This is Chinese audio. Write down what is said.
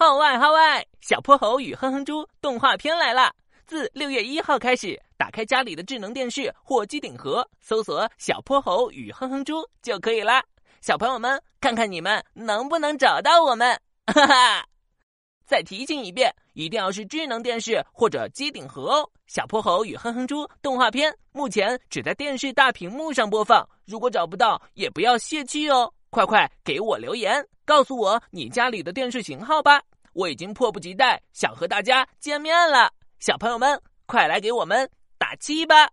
号外号外！小泼猴与哼哼猪动画片来了！自六月一号开始，打开家里的智能电视或机顶盒，搜索“小泼猴与哼哼猪”就可以啦。小朋友们，看看你们能不能找到我们？哈哈！再提醒一遍，一定要是智能电视或者机顶盒哦。小泼猴与哼哼猪动画片目前只在电视大屏幕上播放，如果找不到，也不要泄气哦。快快给我留言，告诉我你家里的电视型号吧！我已经迫不及待想和大家见面了，小朋友们，快来给我们打气吧！